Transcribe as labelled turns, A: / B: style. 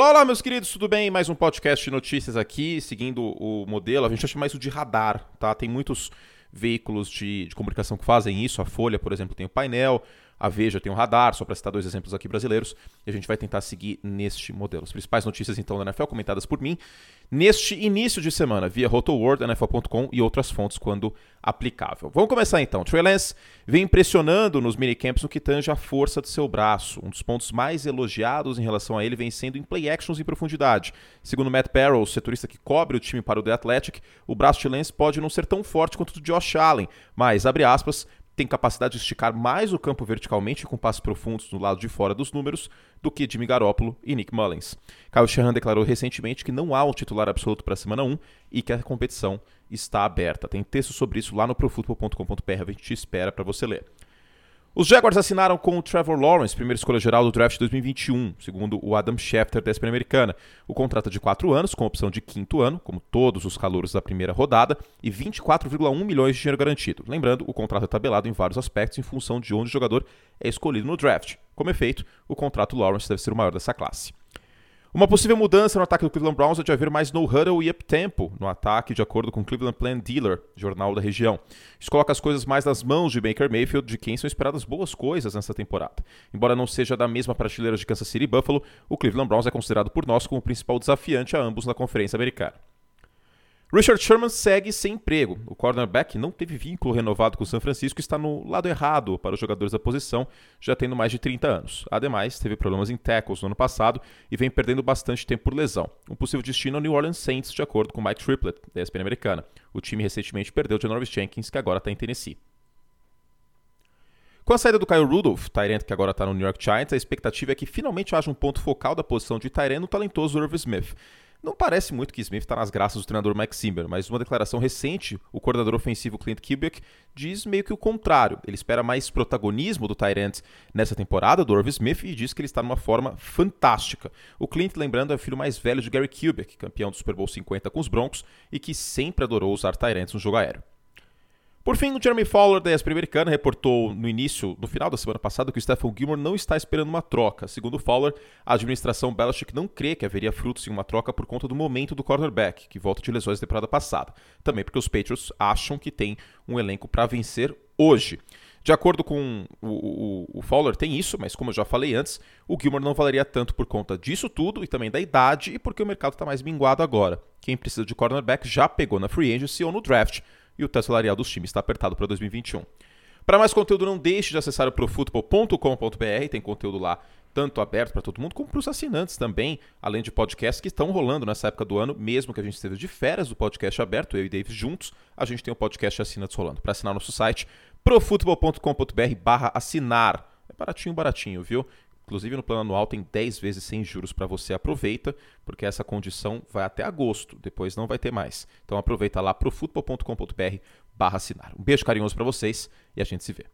A: Olá, olá, meus queridos, tudo bem? Mais um podcast de notícias aqui, seguindo o modelo. A gente chama isso de radar, tá? Tem muitos veículos de, de comunicação que fazem isso. A Folha, por exemplo, tem o painel, a Veja tem o radar, só para citar dois exemplos aqui brasileiros, e a gente vai tentar seguir neste modelo. As principais notícias, então, da NFL, comentadas por mim, neste início de semana, via RotoWorld, NFL.com e outras fontes quando aplicável. Vamos começar então. Trey Lance vem impressionando nos minicamps no que tange a força do seu braço. Um dos pontos mais elogiados em relação a ele vem sendo em play actions em profundidade. Segundo Matt Barrow, setorista que cobre o time para o The Athletic, o braço de Lance pode não ser tão forte quanto o de Josh Allen, mas, abre aspas, tem capacidade de esticar mais o campo verticalmente com passos profundos no lado de fora dos números do que Jimmy Garoppolo e Nick Mullins. Kyle Shanahan declarou recentemente que não há um titular absoluto para a semana 1 e que a competição está aberta. Tem texto sobre isso lá no profootball.com.br, a gente te espera para você ler. Os Jaguars assinaram com o Trevor Lawrence, primeira escolha geral do draft 2021, segundo o Adam Schefter da ESPN Americana. O contrato é de 4 anos, com opção de quinto ano, como todos os calouros da primeira rodada, e 24,1 milhões de dinheiro garantido. Lembrando, o contrato é tabelado em vários aspectos em função de onde o jogador é escolhido no draft. Como efeito, o contrato Lawrence deve ser o maior dessa classe. Uma possível mudança no ataque do Cleveland Browns é de haver mais no-huddle e up-tempo no ataque, de acordo com o Cleveland Plan Dealer, jornal da região. Isso coloca as coisas mais nas mãos de Baker Mayfield, de quem são esperadas boas coisas nessa temporada. Embora não seja da mesma prateleira de Kansas City e Buffalo, o Cleveland Browns é considerado por nós como o principal desafiante a ambos na Conferência Americana. Richard Sherman segue sem emprego. O cornerback não teve vínculo renovado com o São Francisco e está no lado errado para os jogadores da posição, já tendo mais de 30 anos. Ademais, teve problemas em tackles no ano passado e vem perdendo bastante tempo por lesão. Um possível destino ao New Orleans Saints, de acordo com Mike Triplett, da ESPN americana. O time recentemente perdeu de Norris Jenkins, que agora está em Tennessee. Com a saída do Kyle Rudolph, Tyrant que agora está no New York Giants, a expectativa é que finalmente haja um ponto focal da posição de Tyrant no talentoso Irv Smith. Não parece muito que Smith está nas graças do treinador Mike Zimmer, mas uma declaração recente, o coordenador ofensivo Clint Kubiak diz meio que o contrário. Ele espera mais protagonismo do Tyrant nessa temporada, do Irv Smith, e diz que ele está numa forma fantástica. O Clint, lembrando, é o filho mais velho de Gary Kubiak, campeão do Super Bowl 50 com os Broncos e que sempre adorou usar Tyrants no jogo aéreo. Por fim, o Jeremy Fowler da ESPN americana reportou no início, no final da semana passada, que o Stephen Gilmore não está esperando uma troca. Segundo Fowler, a administração Belichick não crê que haveria frutos em uma troca por conta do momento do cornerback, que volta de lesões da temporada passada. Também porque os Patriots acham que tem um elenco para vencer hoje. De acordo com o, o, o, Fowler, tem isso, mas como eu já falei antes, o Gilmore não valeria tanto por conta disso tudo e também da idade e porque o mercado está mais minguado agora. Quem precisa de cornerback já pegou na free agency ou no draft e o teto salarial dos times está apertado para 2021. Para mais conteúdo, não deixe de acessar o profutbol.com.br, tem conteúdo lá tanto aberto para todo mundo, como para os assinantes também, além de podcasts que estão rolando nessa época do ano, mesmo que a gente esteja de férias do podcast aberto, eu e Davis juntos, a gente tem o um podcast assinantes rolando. Para assinar nosso site, profutbol.com.br barra assinar. É baratinho, baratinho, viu? Inclusive no plano anual tem 10 vezes sem juros para você. Aproveita, porque essa condição vai até agosto, depois não vai ter mais. Então aproveita lá profutbol.com.br barra assinar. Um beijo carinhoso para vocês e a gente se vê.